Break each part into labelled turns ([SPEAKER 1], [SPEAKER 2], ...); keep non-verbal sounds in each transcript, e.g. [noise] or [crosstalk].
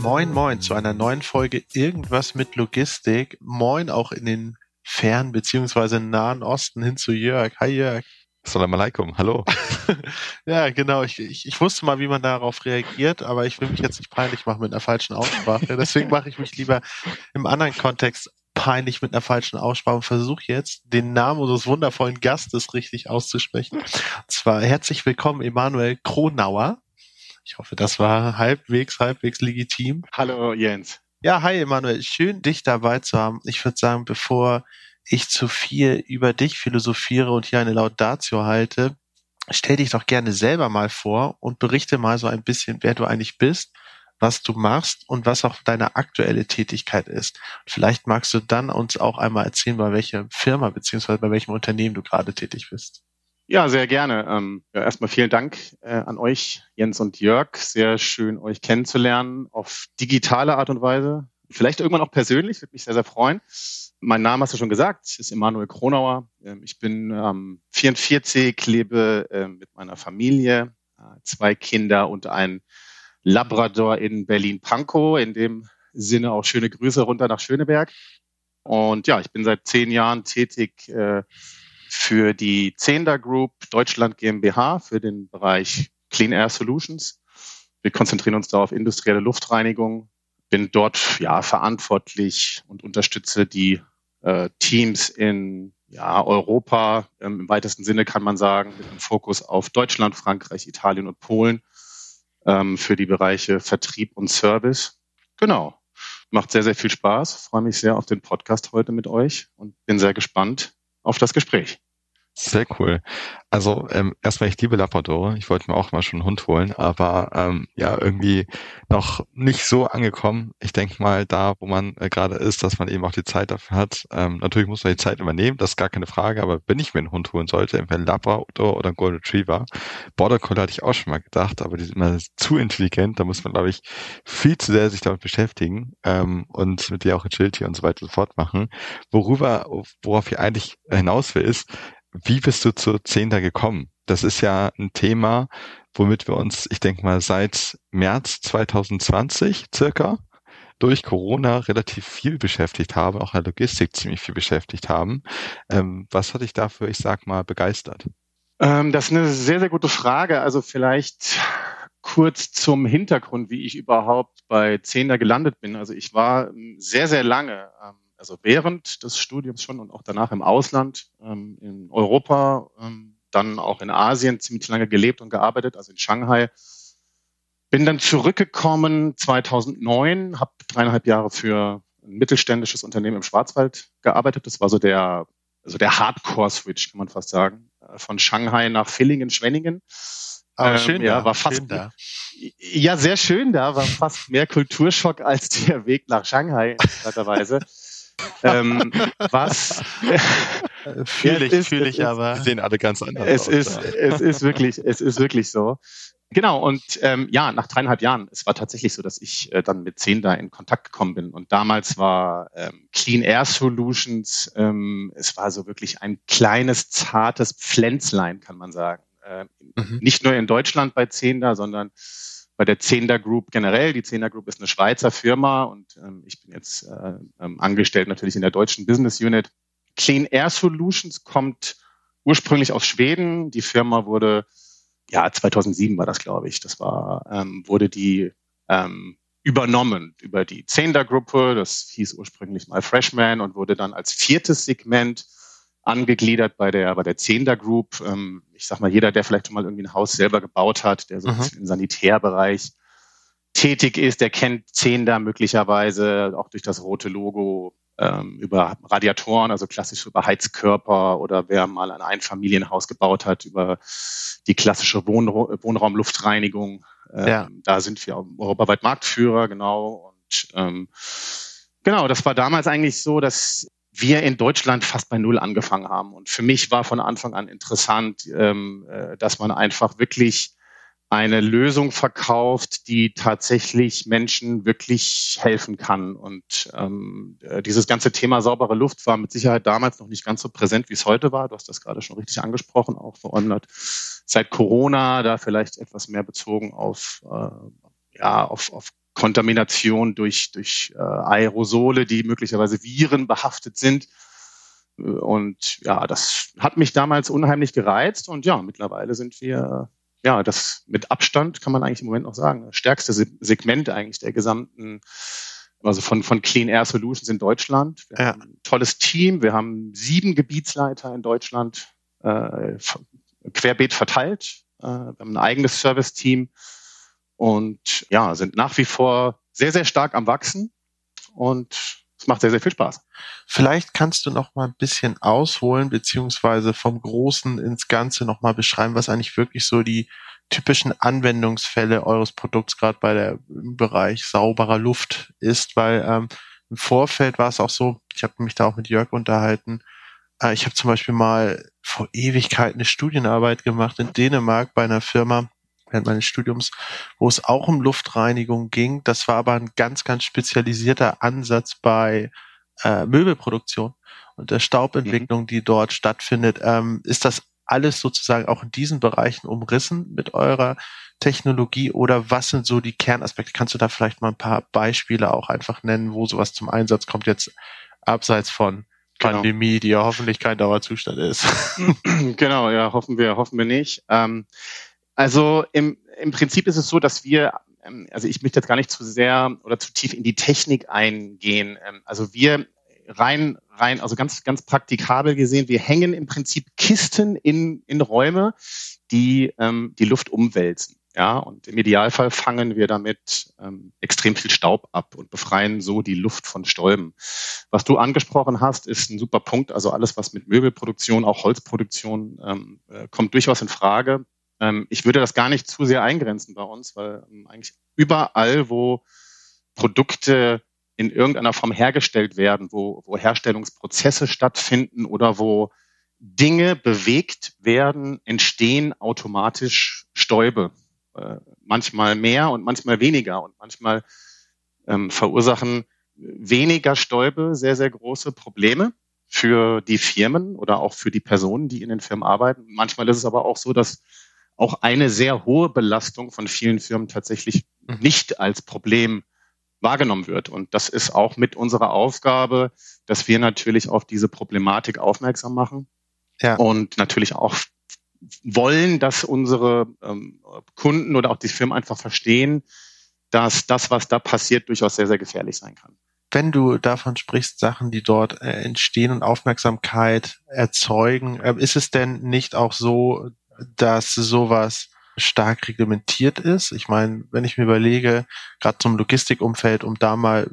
[SPEAKER 1] Moin, moin zu einer neuen Folge Irgendwas mit Logistik. Moin auch in den fernen bzw. nahen Osten hin zu Jörg. Hi Jörg.
[SPEAKER 2] Salam alaikum, hallo. [laughs]
[SPEAKER 1] ja, genau. Ich, ich, ich wusste mal, wie man darauf reagiert, aber ich will mich jetzt nicht peinlich machen mit einer falschen Aussprache. Deswegen mache ich mich lieber im anderen Kontext peinlich mit einer falschen Aussprache und versuche jetzt, den Namen unseres wundervollen Gastes richtig auszusprechen. Und zwar herzlich willkommen, Emanuel Kronauer. Ich hoffe, das war halbwegs, halbwegs legitim.
[SPEAKER 2] Hallo Jens.
[SPEAKER 1] Ja, hi Emanuel, schön dich dabei zu haben. Ich würde sagen, bevor ich zu viel über dich philosophiere und hier eine Laudatio halte, stell dich doch gerne selber mal vor und berichte mal so ein bisschen, wer du eigentlich bist, was du machst und was auch deine aktuelle Tätigkeit ist. Vielleicht magst du dann uns auch einmal erzählen, bei welcher Firma beziehungsweise bei welchem Unternehmen du gerade tätig bist.
[SPEAKER 2] Ja, sehr gerne. Ähm, ja, erstmal vielen Dank äh, an euch, Jens und Jörg. Sehr schön, euch kennenzulernen auf digitale Art und Weise. Vielleicht irgendwann auch persönlich, würde mich sehr, sehr freuen. Mein Name hast du schon gesagt, ist Emanuel Kronauer. Ähm, ich bin ähm, 44, lebe äh, mit meiner Familie, äh, zwei Kinder und ein Labrador in Berlin-Pankow. In dem Sinne auch schöne Grüße runter nach Schöneberg. Und ja, ich bin seit zehn Jahren tätig äh, für die Zehnder Group Deutschland GmbH für den Bereich Clean Air Solutions. Wir konzentrieren uns da auf industrielle Luftreinigung. Bin dort ja verantwortlich und unterstütze die äh, Teams in ja, Europa, ähm, im weitesten Sinne kann man sagen, mit einem Fokus auf Deutschland, Frankreich, Italien und Polen ähm, für die Bereiche Vertrieb und Service. Genau. Macht sehr, sehr viel Spaß. Freue mich sehr auf den Podcast heute mit euch und bin sehr gespannt, auf das Gespräch.
[SPEAKER 3] Sehr cool. Also ähm, erstmal, ich liebe Labrador. Ich wollte mir auch mal schon einen Hund holen, aber ähm, ja, irgendwie noch nicht so angekommen. Ich denke mal, da, wo man äh, gerade ist, dass man eben auch die Zeit dafür hat. Ähm, natürlich muss man die Zeit übernehmen, das ist gar keine Frage, aber wenn ich mir einen Hund holen sollte, entweder ein Labrador oder ein Golden Retriever. Border Collie hatte ich auch schon mal gedacht, aber die sind immer zu intelligent, da muss man, glaube ich, viel zu sehr sich damit beschäftigen ähm, und mit dir auch Agility und so weiter und so fort machen. Worüber, worauf ich eigentlich hinaus will, ist, wie bist du zu Zehnter gekommen? Das ist ja ein Thema, womit wir uns, ich denke mal, seit März 2020 circa durch Corona relativ viel beschäftigt haben, auch in der Logistik ziemlich viel beschäftigt haben. Ähm, was hat dich dafür, ich sag mal, begeistert?
[SPEAKER 2] Ähm, das ist eine sehr, sehr gute Frage. Also vielleicht kurz zum Hintergrund, wie ich überhaupt bei Zehner gelandet bin. Also ich war sehr, sehr lange ähm, also während des Studiums schon und auch danach im Ausland, ähm, in Europa, ähm, dann auch in Asien ziemlich lange gelebt und gearbeitet, also in Shanghai. Bin dann zurückgekommen 2009, habe dreieinhalb Jahre für ein mittelständisches Unternehmen im Schwarzwald gearbeitet. Das war so der, also der Hardcore-Switch, kann man fast sagen, äh, von Shanghai nach Villingen, Schwenningen.
[SPEAKER 1] Aber ähm, schön
[SPEAKER 2] ja,
[SPEAKER 1] da,
[SPEAKER 2] war fast,
[SPEAKER 1] schön da.
[SPEAKER 2] Ja, sehr schön da, war fast mehr Kulturschock als der Weg nach Shanghai, [laughs] interessanterweise ähm, was [laughs]
[SPEAKER 1] fühle ich, fühle ich aber.
[SPEAKER 3] Wir sehen alle ganz anders
[SPEAKER 2] es
[SPEAKER 3] aus.
[SPEAKER 2] Ist, es ist wirklich, es ist wirklich so. Genau, und ähm, ja, nach dreieinhalb Jahren, es war tatsächlich so, dass ich äh, dann mit zehn da in Kontakt gekommen bin. Und damals war ähm, Clean Air Solutions, ähm, es war so wirklich ein kleines, zartes Pflänzlein, kann man sagen. Äh, mhm. Nicht nur in Deutschland bei zehn da, sondern bei der Zehnder Group generell. Die Zehnder Group ist eine Schweizer Firma und ähm, ich bin jetzt äh, ähm, angestellt natürlich in der deutschen Business Unit. Clean Air Solutions kommt ursprünglich aus Schweden. Die Firma wurde, ja, 2007 war das, glaube ich. Das war, ähm, wurde die ähm, übernommen über die Zehnder Gruppe. Das hieß ursprünglich mal Freshman und wurde dann als viertes Segment angegliedert bei der, bei der Zehnder Group. Ähm, ich sag mal, jeder, der vielleicht schon mal irgendwie ein Haus selber gebaut hat, der so mhm. im Sanitärbereich tätig ist, der kennt Zehnder möglicherweise auch durch das rote Logo ähm, über Radiatoren, also klassisch über Heizkörper oder wer mal ein Einfamilienhaus gebaut hat, über die klassische Wohn Wohnraumluftreinigung. Ähm, ja. Da sind wir europaweit Marktführer, genau. Und ähm, genau, das war damals eigentlich so, dass wir in Deutschland fast bei Null angefangen haben. Und für mich war von Anfang an interessant, ähm, äh, dass man einfach wirklich eine Lösung verkauft, die tatsächlich Menschen wirklich helfen kann. Und ähm, äh, dieses ganze Thema saubere Luft war mit Sicherheit damals noch nicht ganz so präsent, wie es heute war. Du hast das gerade schon richtig angesprochen, auch allem seit Corona, da vielleicht etwas mehr bezogen auf, äh, ja, auf, auf Kontamination durch, durch äh, Aerosole, die möglicherweise Viren behaftet sind. Und ja, das hat mich damals unheimlich gereizt. Und ja, mittlerweile sind wir ja, das mit Abstand kann man eigentlich im Moment noch sagen, das stärkste Segment eigentlich der gesamten, also von, von Clean Air Solutions in Deutschland. Wir ja. haben ein tolles Team, wir haben sieben Gebietsleiter in Deutschland äh, querbeet verteilt. Äh, wir haben ein eigenes Service-Team und ja, sind nach wie vor sehr, sehr stark am Wachsen und es macht sehr, sehr viel Spaß.
[SPEAKER 1] Vielleicht kannst du noch mal ein bisschen ausholen, beziehungsweise vom Großen ins Ganze noch mal beschreiben, was eigentlich wirklich so die typischen Anwendungsfälle eures Produkts gerade bei der im Bereich sauberer Luft ist, weil ähm, im Vorfeld war es auch so, ich habe mich da auch mit Jörg unterhalten, äh, ich habe zum Beispiel mal vor Ewigkeit eine Studienarbeit gemacht in Dänemark bei einer Firma, während meines Studiums, wo es auch um Luftreinigung ging. Das war aber ein ganz, ganz spezialisierter Ansatz bei äh, Möbelproduktion und der Staubentwicklung, mhm. die dort stattfindet. Ähm, ist das alles sozusagen auch in diesen Bereichen umrissen mit eurer Technologie oder was sind so die Kernaspekte? Kannst du da vielleicht mal ein paar Beispiele auch einfach nennen, wo sowas zum Einsatz kommt, jetzt abseits von genau. Pandemie, die ja hoffentlich kein Dauerzustand ist. [clears throat]
[SPEAKER 2] genau, ja, hoffen wir, hoffen wir nicht. Ähm, also im, im Prinzip ist es so, dass wir, ähm, also ich möchte jetzt gar nicht zu sehr oder zu tief in die Technik eingehen. Ähm, also wir rein, rein, also ganz, ganz praktikabel gesehen, wir hängen im Prinzip Kisten in, in Räume, die ähm, die Luft umwälzen. Ja, und im Idealfall fangen wir damit ähm, extrem viel Staub ab und befreien so die Luft von Stäuben. Was du angesprochen hast, ist ein super Punkt. Also alles, was mit Möbelproduktion, auch Holzproduktion, ähm, äh, kommt durchaus in Frage. Ähm, ich würde das gar nicht zu sehr eingrenzen bei uns, weil ähm, eigentlich überall, wo Produkte in irgendeiner Form hergestellt werden, wo, wo Herstellungsprozesse stattfinden oder wo Dinge bewegt werden, entstehen automatisch Stäube. Äh, manchmal mehr und manchmal weniger und manchmal ähm, verursachen weniger Stäube sehr, sehr große Probleme für die Firmen oder auch für die Personen, die in den Firmen arbeiten. Manchmal ist es aber auch so, dass auch eine sehr hohe Belastung von vielen Firmen tatsächlich mhm. nicht als Problem wahrgenommen wird. Und das ist auch mit unserer Aufgabe, dass wir natürlich auf diese Problematik aufmerksam machen ja. und natürlich auch wollen, dass unsere ähm, Kunden oder auch die Firmen einfach verstehen, dass das, was da passiert, durchaus sehr, sehr gefährlich sein kann.
[SPEAKER 1] Wenn du davon sprichst, Sachen, die dort äh, entstehen und Aufmerksamkeit erzeugen, äh, ist es denn nicht auch so, dass sowas stark reglementiert ist. Ich meine, wenn ich mir überlege, gerade zum Logistikumfeld, um da mal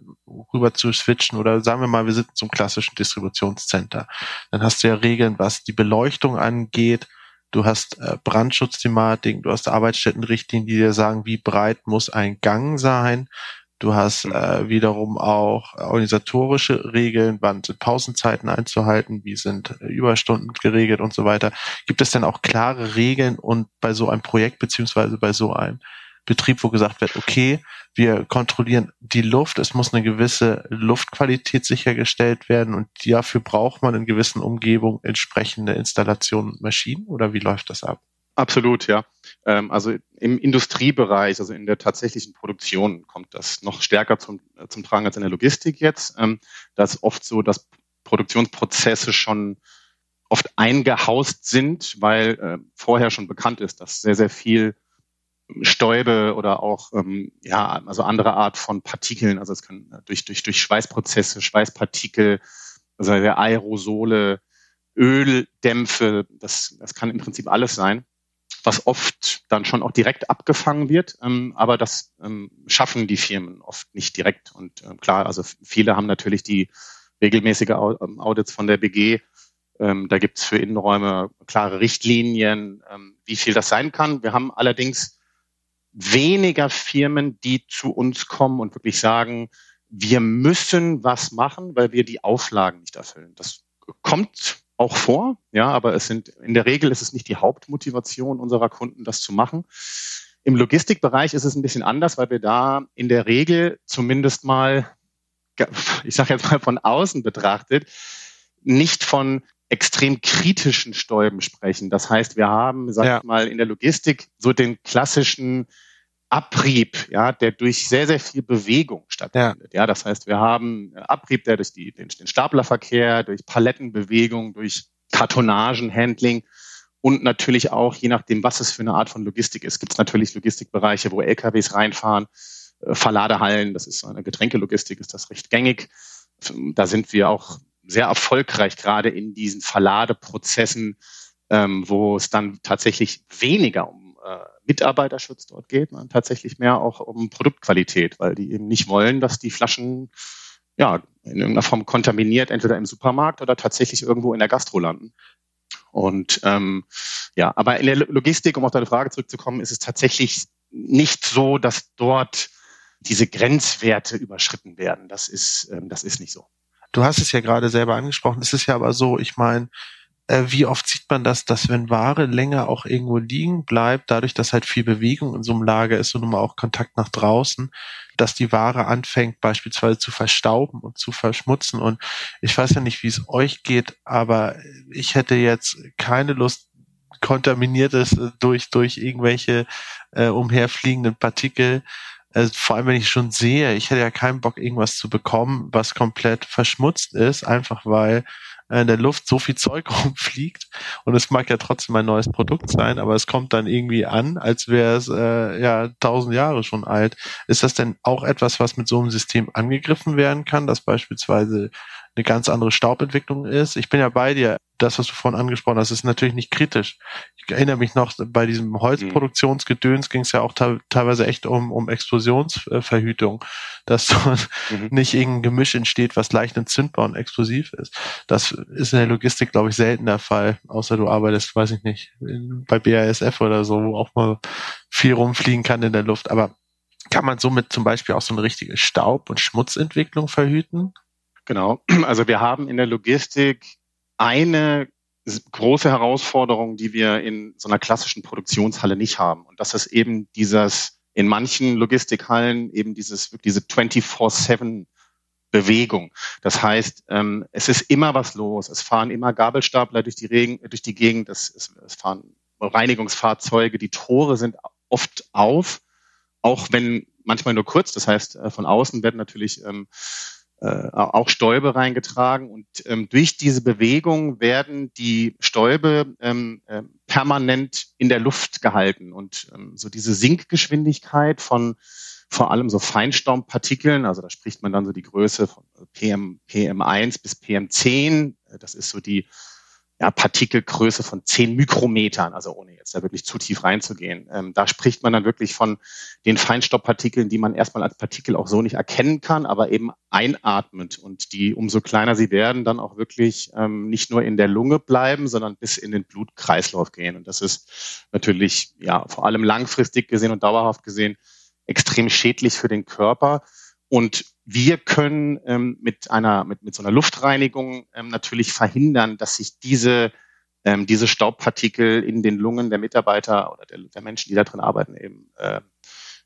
[SPEAKER 1] rüber zu switchen oder sagen wir mal, wir sind zum klassischen Distributionscenter, dann hast du ja Regeln, was die Beleuchtung angeht. Du hast äh, Brandschutzthematiken, du hast Arbeitsstättenrichtlinien, die dir sagen, wie breit muss ein Gang sein. Du hast äh, wiederum auch organisatorische Regeln, wann sind Pausenzeiten einzuhalten, wie sind Überstunden geregelt und so weiter. Gibt es denn auch klare Regeln und bei so einem Projekt beziehungsweise bei so einem Betrieb, wo gesagt wird, okay, wir kontrollieren die Luft, es muss eine gewisse Luftqualität sichergestellt werden und dafür braucht man in gewissen Umgebungen entsprechende Installationen und Maschinen oder wie läuft das ab?
[SPEAKER 2] Absolut, ja. Ähm, also im Industriebereich, also in der tatsächlichen Produktion kommt das noch stärker zum, äh, zum Tragen als in der Logistik jetzt. Ähm, da ist oft so, dass Produktionsprozesse schon oft eingehaust sind, weil äh, vorher schon bekannt ist, dass sehr, sehr viel Stäube oder auch ähm, ja also andere Art von Partikeln, also es können äh, durch durch durch Schweißprozesse, Schweißpartikel, also Aerosole, Öldämpfe, das das kann im Prinzip alles sein was oft dann schon auch direkt abgefangen wird. Ähm, aber das ähm, schaffen die Firmen oft nicht direkt. Und äh, klar, also viele haben natürlich die regelmäßige ähm, Audits von der BG. Ähm, da gibt's für Innenräume klare Richtlinien, ähm, wie viel das sein kann. Wir haben allerdings weniger Firmen, die zu uns kommen und wirklich sagen, wir müssen was machen, weil wir die Auflagen nicht erfüllen. Das kommt auch vor, ja, aber es sind in der Regel ist es nicht die Hauptmotivation unserer Kunden, das zu machen. Im Logistikbereich ist es ein bisschen anders, weil wir da in der Regel zumindest mal, ich sage jetzt mal von außen betrachtet, nicht von extrem kritischen Stäuben sprechen. Das heißt, wir haben, sag ja. ich mal, in der Logistik so den klassischen Abrieb, ja, der durch sehr, sehr viel Bewegung stattfindet. Ja, ja das heißt, wir haben Abrieb, der durch die, den, den Staplerverkehr, durch Palettenbewegung, durch Kartonagenhandling und natürlich auch, je nachdem, was es für eine Art von Logistik ist, gibt es natürlich Logistikbereiche, wo LKWs reinfahren, äh, Verladehallen, das ist eine Getränkelogistik, ist das recht gängig. Da sind wir auch sehr erfolgreich, gerade in diesen Verladeprozessen, ähm, wo es dann tatsächlich weniger um äh, Mitarbeiterschutz dort geht, sondern tatsächlich mehr auch um Produktqualität, weil die eben nicht wollen, dass die Flaschen ja in irgendeiner Form kontaminiert, entweder im Supermarkt oder tatsächlich irgendwo in der Gastro landen. Und ähm, ja, aber in der Logistik, um auf deine Frage zurückzukommen, ist es tatsächlich nicht so, dass dort diese Grenzwerte überschritten werden. Das ist, ähm, das ist nicht so.
[SPEAKER 1] Du hast es ja gerade selber angesprochen. Es ist ja aber so, ich meine, wie oft sieht man das, dass wenn Ware länger auch irgendwo liegen bleibt, dadurch, dass halt viel Bewegung in so einem Lager ist und nun mal auch Kontakt nach draußen, dass die Ware anfängt beispielsweise zu verstauben und zu verschmutzen. Und ich weiß ja nicht, wie es euch geht, aber ich hätte jetzt keine Lust, kontaminiertes durch, durch irgendwelche äh, umherfliegenden Partikel also vor allem, wenn ich schon sehe, ich hätte ja keinen Bock, irgendwas zu bekommen, was komplett verschmutzt ist, einfach weil äh, in der Luft so viel Zeug [laughs] rumfliegt und es mag ja trotzdem ein neues Produkt sein, aber es kommt dann irgendwie an, als wäre es äh, ja tausend Jahre schon alt. Ist das denn auch etwas, was mit so einem System angegriffen werden kann, dass beispielsweise eine ganz andere Staubentwicklung ist? Ich bin ja bei dir das, was du vorhin angesprochen hast, ist natürlich nicht kritisch. Ich erinnere mich noch, bei diesem Holzproduktionsgedöns ging es ja auch teilweise echt um, um Explosionsverhütung, dass [laughs] mhm. nicht irgendein Gemisch entsteht, was leicht entzündbar und explosiv ist. Das ist in der Logistik, glaube ich, selten der Fall, außer du arbeitest, weiß ich nicht, bei BASF oder so, wo auch mal viel rumfliegen kann in der Luft. Aber kann man somit zum Beispiel auch so eine richtige Staub- und Schmutzentwicklung verhüten?
[SPEAKER 2] Genau. [clears throat] Also wir haben in der Logistik eine große Herausforderung, die wir in so einer klassischen Produktionshalle nicht haben. Und das ist eben dieses, in manchen Logistikhallen eben dieses, diese 24-7 Bewegung. Das heißt, ähm, es ist immer was los. Es fahren immer Gabelstapler durch die, Regen, durch die Gegend. Es, es, es fahren Reinigungsfahrzeuge. Die Tore sind oft auf, auch wenn manchmal nur kurz. Das heißt, äh, von außen werden natürlich ähm, äh, auch Stäube reingetragen und ähm, durch diese Bewegung werden die Stäube ähm, äh, permanent in der Luft gehalten und ähm, so diese Sinkgeschwindigkeit von vor allem so Feinstaubpartikeln, also da spricht man dann so die Größe von PM, PM1 bis PM10, das ist so die ja, Partikelgröße von 10 Mikrometern, also ohne jetzt da wirklich zu tief reinzugehen. Ähm, da spricht man dann wirklich von den Feinstaubpartikeln, die man erstmal als Partikel auch so nicht erkennen kann, aber eben einatmet und die, umso kleiner sie werden, dann auch wirklich ähm, nicht nur in der Lunge bleiben, sondern bis in den Blutkreislauf gehen. Und das ist natürlich ja vor allem langfristig gesehen und dauerhaft gesehen extrem schädlich für den Körper. Und wir können ähm, mit einer, mit, mit so einer Luftreinigung ähm, natürlich verhindern, dass sich diese, ähm, diese Staubpartikel in den Lungen der Mitarbeiter oder der, der Menschen, die da drin arbeiten, eben äh,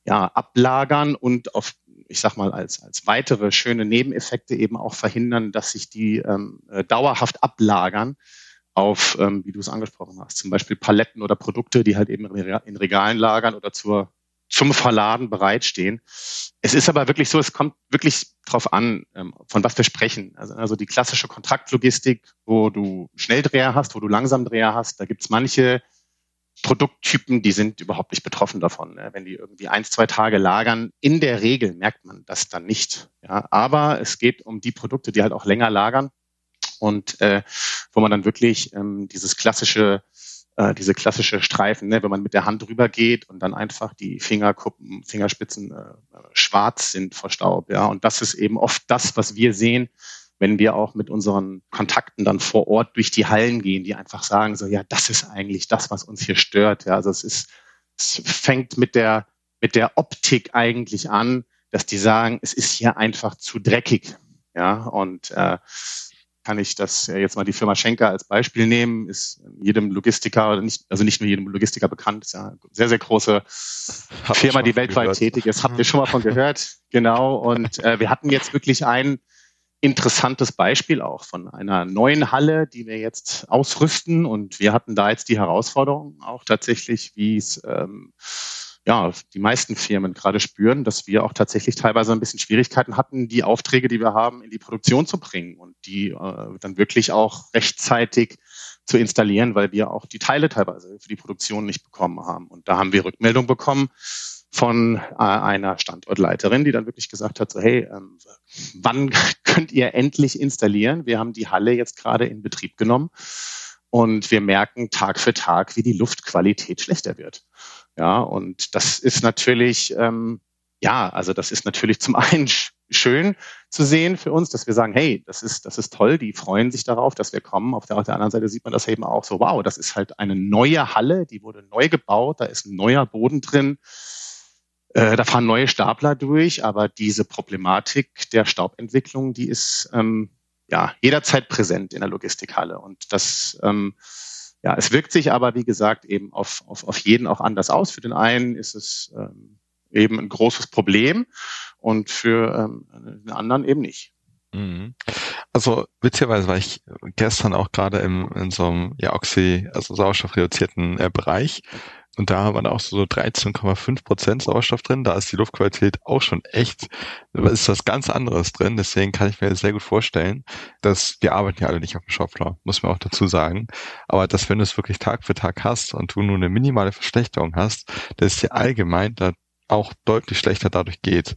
[SPEAKER 2] ja, ablagern und auf, ich sag mal, als, als weitere schöne Nebeneffekte eben auch verhindern, dass sich die ähm, äh, dauerhaft ablagern auf, ähm, wie du es angesprochen hast, zum Beispiel Paletten oder Produkte, die halt eben in Regalen lagern oder zur zum Verladen bereitstehen. Es ist aber wirklich so, es kommt wirklich drauf an, ähm, von was wir sprechen. Also, also die klassische Kontraktlogistik, wo du Schnelldreher hast, wo du Langsamdreher hast, da gibt's manche Produkttypen, die sind überhaupt nicht betroffen davon. Ne? Wenn die irgendwie eins, zwei Tage lagern, in der Regel merkt man das dann nicht. Ja, aber es geht um die Produkte, die halt auch länger lagern und äh, wo man dann wirklich ähm, dieses klassische äh, diese klassische Streifen, ne, wenn man mit der Hand drüber geht und dann einfach die Fingerkuppen, Fingerspitzen äh, schwarz sind vor Staub. Ja, und das ist eben oft das, was wir sehen, wenn wir auch mit unseren Kontakten dann vor Ort durch die Hallen gehen, die einfach sagen so, ja, das ist eigentlich das, was uns hier stört. Ja, also es ist, es fängt mit der mit der Optik eigentlich an, dass die sagen, es ist hier einfach zu dreckig. Ja, und äh, kann ich das jetzt mal die Firma Schenker als Beispiel nehmen, ist jedem Logistiker, nicht, also nicht nur jedem Logistiker bekannt, ist ja eine sehr, sehr große Hab Firma, die weltweit gehört. tätig ist. Habt ihr schon mal von gehört? [laughs] Genau. Und äh, wir hatten jetzt wirklich ein interessantes Beispiel auch von einer neuen Halle, die wir jetzt ausrüsten. Und wir hatten da jetzt die Herausforderung auch tatsächlich, wie es ähm, ja, die meisten Firmen gerade spüren, dass wir auch tatsächlich teilweise ein bisschen Schwierigkeiten hatten, die Aufträge, die wir haben, in die Produktion zu bringen und die äh, dann wirklich auch rechtzeitig zu installieren, weil wir auch die Teile teilweise für die Produktion nicht bekommen haben. Und da haben wir Rückmeldung bekommen von äh, einer Standortleiterin, die dann wirklich gesagt hat, so hey, ähm, wann [laughs] könnt ihr endlich installieren? Wir haben die Halle jetzt gerade in Betrieb genommen und wir merken Tag für Tag, wie die Luftqualität schlechter wird. Ja, und das ist natürlich, ähm, ja, also das ist natürlich zum einen schön zu sehen für uns, dass wir sagen, hey, das ist, das ist toll, die freuen sich darauf, dass wir kommen. Auf der, auf der anderen Seite sieht man das eben auch so, wow, das ist halt eine neue Halle, die wurde neu gebaut, da ist ein neuer Boden drin. Äh, da fahren neue Stapler durch, aber diese Problematik der Staubentwicklung, die ist ähm, ja jederzeit präsent in der Logistikhalle. Und das ähm, ja, es wirkt sich aber, wie gesagt, eben auf, auf, auf jeden auch anders aus. Für den einen ist es ähm, eben ein großes Problem und für ähm, den anderen eben nicht.
[SPEAKER 3] Mhm. Also witzigerweise war ich gestern auch gerade im in so einem ja, Oxy, also sauerstoffreduzierten äh, Bereich und da waren auch so 13,5 Prozent Sauerstoff drin. Da ist die Luftqualität auch schon echt, ist was ganz anderes drin. Deswegen kann ich mir sehr gut vorstellen, dass wir arbeiten ja alle nicht auf dem Shopfloor, muss man auch dazu sagen. Aber dass wenn du es wirklich Tag für Tag hast und du nur eine minimale Verschlechterung hast, dass dir allgemein da auch deutlich schlechter dadurch geht.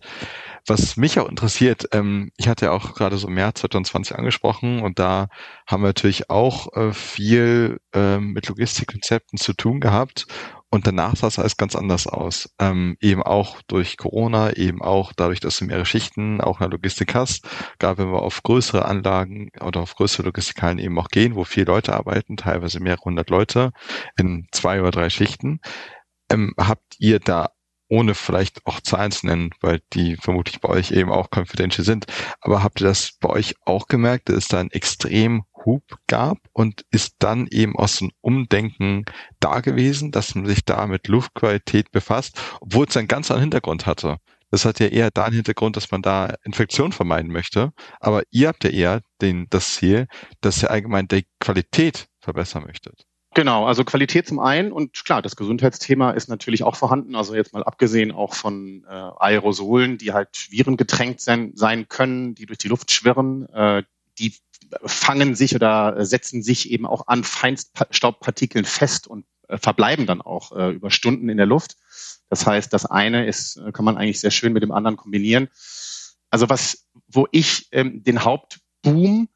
[SPEAKER 3] Was mich auch interessiert, ähm, ich hatte ja auch gerade so März 2020 angesprochen und da haben wir natürlich auch äh, viel äh, mit Logistikkonzepten zu tun gehabt und danach sah es alles ganz anders aus. Ähm, eben auch durch Corona, eben auch dadurch, dass du mehrere Schichten auch in der Logistik hast, gerade wenn wir auf größere Anlagen oder auf größere Logistikhallen eben auch gehen, wo viele Leute arbeiten, teilweise mehrere hundert Leute in zwei oder drei Schichten. Ähm, habt ihr da ohne vielleicht auch Zahlen zu nennen, weil die vermutlich bei euch eben auch confidential sind. Aber habt ihr das bei euch auch gemerkt, dass es da einen extrem Hub gab und ist dann eben aus dem Umdenken da gewesen, dass man sich da mit Luftqualität befasst, obwohl es einen ganz anderen Hintergrund hatte. Das hat ja eher da einen Hintergrund, dass man da Infektion vermeiden möchte. Aber ihr habt ja eher den, das Ziel, dass ihr allgemein die Qualität verbessern möchtet.
[SPEAKER 2] Genau, also Qualität zum einen und klar, das Gesundheitsthema ist natürlich auch vorhanden. Also jetzt mal abgesehen auch von äh, Aerosolen, die halt virengetränkt sein, sein können, die durch die Luft schwirren, äh, die fangen sich oder setzen sich eben auch an Feinstaubpartikeln fest und äh, verbleiben dann auch äh, über Stunden in der Luft. Das heißt, das eine ist, äh, kann man eigentlich sehr schön mit dem anderen kombinieren. Also was, wo ich ähm, den Hauptboom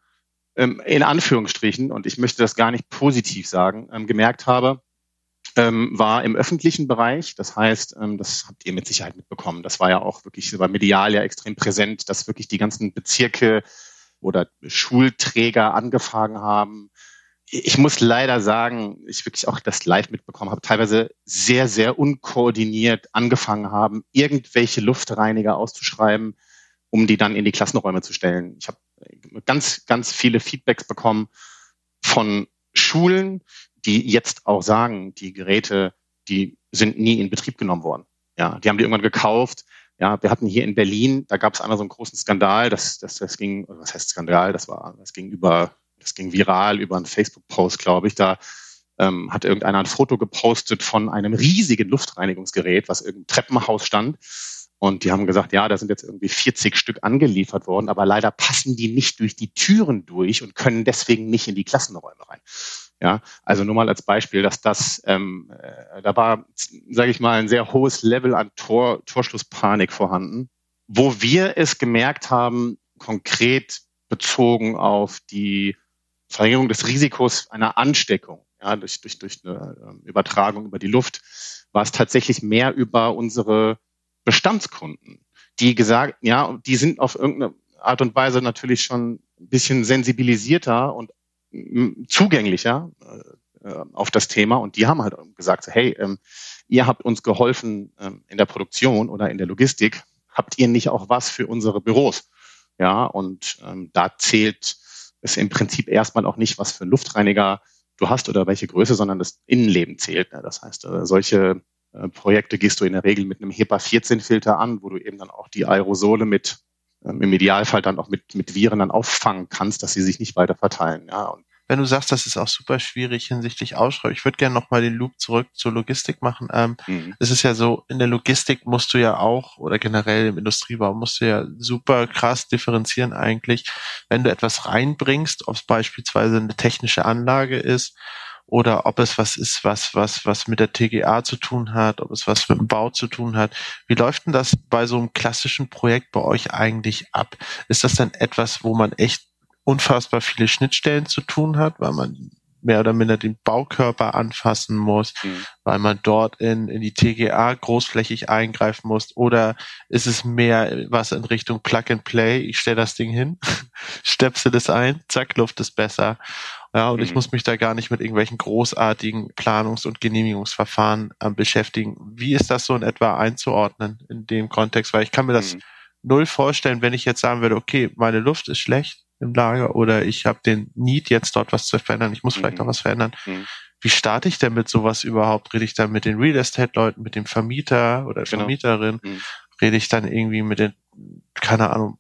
[SPEAKER 2] ähm, in Anführungsstrichen, und ich möchte das gar nicht positiv sagen, ähm, gemerkt habe, ähm, war im öffentlichen Bereich. Das heißt, ähm, das habt ihr mit Sicherheit mitbekommen. Das war ja auch wirklich, war medial ja extrem präsent, dass wirklich die ganzen Bezirke oder Schulträger angefangen haben. Ich muss leider sagen, ich wirklich auch das live mitbekommen habe, teilweise sehr, sehr unkoordiniert angefangen haben, irgendwelche Luftreiniger auszuschreiben, um die dann in die Klassenräume zu stellen. Ich habe ganz, ganz viele Feedbacks bekommen von Schulen, die jetzt auch sagen, die Geräte, die sind nie in Betrieb genommen worden. Ja, die haben die irgendwann gekauft. Ja, wir hatten hier in Berlin, da gab es einmal so einen großen Skandal, das, das, das ging, was heißt Skandal? Das war, das ging über, das ging viral über einen Facebook-Post, glaube ich. Da ähm, hat irgendeiner ein Foto gepostet von einem riesigen Luftreinigungsgerät, was im Treppenhaus stand. Und die haben gesagt, ja, da sind jetzt irgendwie 40 Stück angeliefert worden, aber leider passen die nicht durch die Türen durch und können deswegen nicht in die Klassenräume rein. Ja, also nur mal als Beispiel, dass das, ähm, äh, da war, sage ich mal, ein sehr hohes Level an Tor, Torschlusspanik vorhanden, wo wir es gemerkt haben, konkret bezogen auf die Verringerung des Risikos einer Ansteckung, ja, durch, durch, durch eine ähm, Übertragung über die Luft, war es tatsächlich mehr über unsere Bestandskunden, die gesagt, ja, die sind auf irgendeine Art und Weise natürlich schon ein bisschen sensibilisierter und zugänglicher äh, auf das Thema und die haben halt gesagt, hey, ähm, ihr habt uns geholfen ähm, in der Produktion oder in der Logistik, habt ihr nicht auch was für unsere Büros? Ja, und ähm, da zählt es im Prinzip erstmal auch nicht, was für Luftreiniger du hast oder welche Größe, sondern das Innenleben zählt. Ne? Das heißt, äh, solche äh, Projekte gehst du in der Regel mit einem HEPA 14 Filter an, wo du eben dann auch die Aerosole mit ähm, im Idealfall dann auch mit, mit Viren dann auffangen kannst, dass sie sich nicht weiter verteilen. Ja, und
[SPEAKER 1] wenn du sagst, das ist auch super schwierig hinsichtlich Ausschreibung, ich würde gerne nochmal den Loop zurück zur Logistik machen. Ähm, mhm. Es ist ja so, in der Logistik musst du ja auch, oder generell im Industriebau musst du ja super krass differenzieren eigentlich, wenn du etwas reinbringst, ob es beispielsweise eine technische Anlage ist oder ob es was ist, was, was, was mit der TGA zu tun hat, ob es was mit dem Bau zu tun hat. Wie läuft denn das bei so einem klassischen Projekt bei euch eigentlich ab? Ist das dann etwas, wo man echt unfassbar viele Schnittstellen zu tun hat, weil man mehr oder minder den Baukörper anfassen muss, mhm. weil man dort in, in die TGA großflächig eingreifen muss? Oder ist es mehr was in Richtung Plug and Play? Ich stelle das Ding hin, [laughs] stöpsel es ein, zack, Luft ist besser. Ja, und mhm. ich muss mich da gar nicht mit irgendwelchen großartigen Planungs- und Genehmigungsverfahren äh, beschäftigen. Wie ist das so in etwa einzuordnen in dem Kontext? Weil ich kann mir das mhm. null vorstellen, wenn ich jetzt sagen würde, okay, meine Luft ist schlecht, im Lager oder ich habe den Need, jetzt dort was zu verändern, ich muss vielleicht mhm. noch was verändern. Mhm. Wie starte ich denn mit sowas überhaupt? Rede ich dann mit den Real Estate-Leuten, mit dem Vermieter oder genau. Vermieterin? Mhm. Rede ich dann irgendwie mit den, keine Ahnung,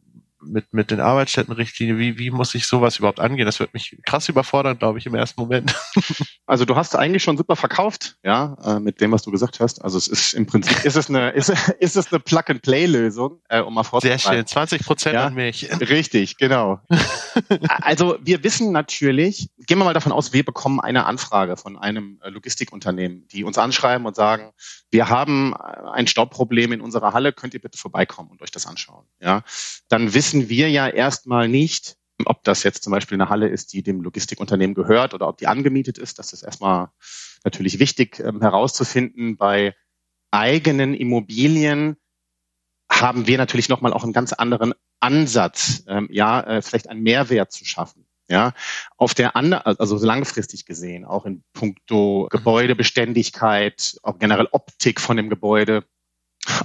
[SPEAKER 1] mit, mit den Arbeitsstättenrichtlinien, wie, wie muss ich sowas überhaupt angehen? Das wird mich krass überfordern, glaube ich, im ersten Moment. [laughs]
[SPEAKER 2] Also du hast eigentlich schon super verkauft, ja, äh, mit dem, was du gesagt hast. Also es ist im Prinzip, ist es eine, [laughs] ist, ist es eine Plug-and-Play-Lösung, äh, um mal
[SPEAKER 1] vorzutragen. Sehr schön, 20 Prozent ja? an mich. [laughs]
[SPEAKER 2] Richtig, genau. also wir wissen natürlich, gehen wir mal davon aus, wir bekommen eine Anfrage von einem äh, Logistikunternehmen, die uns anschreiben und sagen, wir haben ein Staubproblem in unserer Halle, könnt ihr bitte vorbeikommen und euch das anschauen, ja. Dann wissen wissen wir ja erstmal nicht, ob das jetzt zum Beispiel eine Halle ist, die dem Logistikunternehmen gehört oder ob die angemietet ist. Das ist erstmal natürlich wichtig ähm, herauszufinden. Bei eigenen Immobilien haben wir natürlich nochmal auch einen ganz anderen Ansatz, ähm, ja, äh, vielleicht einen Mehrwert zu schaffen. Ja, auf der anderen, also langfristig gesehen, auch in puncto Gebäudebeständigkeit, auch generell Optik von dem Gebäude.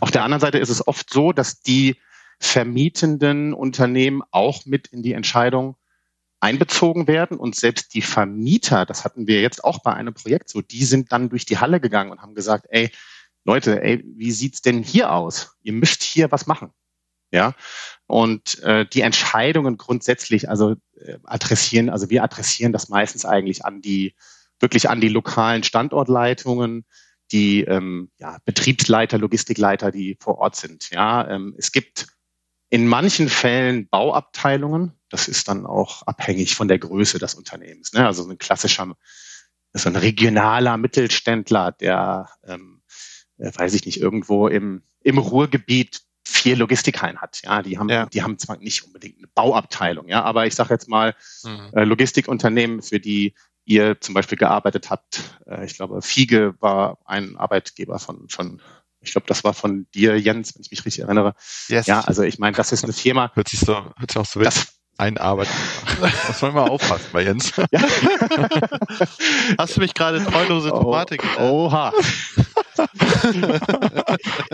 [SPEAKER 2] Auf der anderen Seite ist es oft so, dass die vermietenden Unternehmen auch mit in die Entscheidung einbezogen werden und selbst die Vermieter, das hatten wir jetzt auch bei einem Projekt so, die sind dann durch die Halle gegangen und haben gesagt, ey, Leute, ey, wie sieht's denn hier aus? Ihr müsst hier was machen. Ja, und äh, die Entscheidungen grundsätzlich, also äh, adressieren, also wir adressieren das meistens eigentlich an die wirklich an die lokalen Standortleitungen, die ähm, ja, Betriebsleiter, Logistikleiter, die vor Ort sind. Ja, ähm, es gibt in manchen Fällen Bauabteilungen. Das ist dann auch abhängig von der Größe des Unternehmens. Ne? Also ein klassischer, so ein regionaler Mittelständler, der, ähm, äh, weiß ich nicht, irgendwo im, im Ruhrgebiet vier Logistikhallen hat. Ja, die haben, ja. die haben zwar nicht unbedingt eine Bauabteilung, ja, aber ich sage jetzt mal mhm. äh, Logistikunternehmen, für die ihr zum Beispiel gearbeitet habt. Äh, ich glaube, Fiege war ein Arbeitgeber von, von ich glaube, das war von dir, Jens, wenn ich mich richtig erinnere. Yes. Ja, also ich meine, das ist eine Firma.
[SPEAKER 3] Hört sich so, hört sich auch so das, einarbeiten. [laughs] Muss man immer aufpassen bei Jens. Ja. [laughs]
[SPEAKER 1] Hast du mich gerade treulose Tomate
[SPEAKER 2] oh, Oha.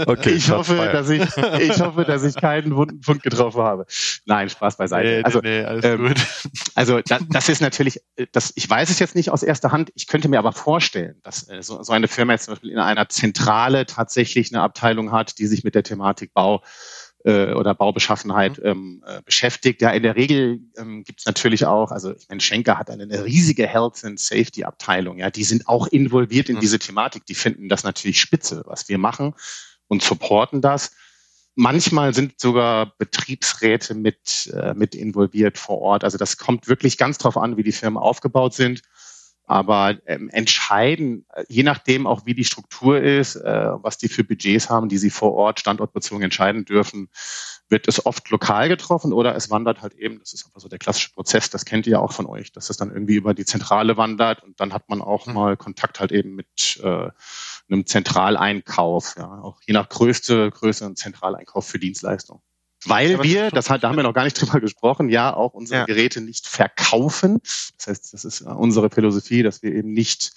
[SPEAKER 2] okay, ich hoffe, dass ich, ich hoffe, dass ich keinen wunden Punkt getroffen habe. Nein, Spaß beiseite. Nee, also, nee, alles ähm, gut. Also das, das ist natürlich, das, ich weiß es jetzt nicht aus erster Hand. Ich könnte mir aber vorstellen, dass äh, so, so eine Firma jetzt zum Beispiel in einer Zentrale tatsächlich eine Abteilung hat, die sich mit der Thematik Bau äh, oder Baubeschaffenheit mhm. ähm, äh, beschäftigt. Ja, in der Regel ähm, gibt es natürlich auch, also ich meine, Schenker hat eine, eine riesige Health and Safety Abteilung, ja, die sind auch involviert in mhm. diese Thematik, die finden das natürlich spitze, was wir machen und supporten das. Manchmal sind sogar Betriebsräte mit, äh, mit involviert vor Ort. Also das kommt wirklich ganz drauf an, wie die Firmen aufgebaut sind. Aber ähm, entscheiden, äh, je nachdem auch wie die Struktur ist, äh, was die für Budgets haben, die sie vor Ort standortbezogen entscheiden dürfen, wird es oft lokal getroffen oder es wandert halt eben, das ist einfach so der klassische Prozess, das kennt ihr ja auch von euch, dass es dann irgendwie über die Zentrale wandert und dann hat man auch mhm. mal Kontakt halt eben mit äh, einem Zentraleinkauf, ja, auch je nach Größe, Größe ein Zentraleinkauf für Dienstleistungen. Weil ja, wir, das hat, da haben wir noch gar nicht [laughs] drüber gesprochen, ja auch unsere ja. Geräte nicht verkaufen. Das heißt, das ist unsere Philosophie, dass wir eben nicht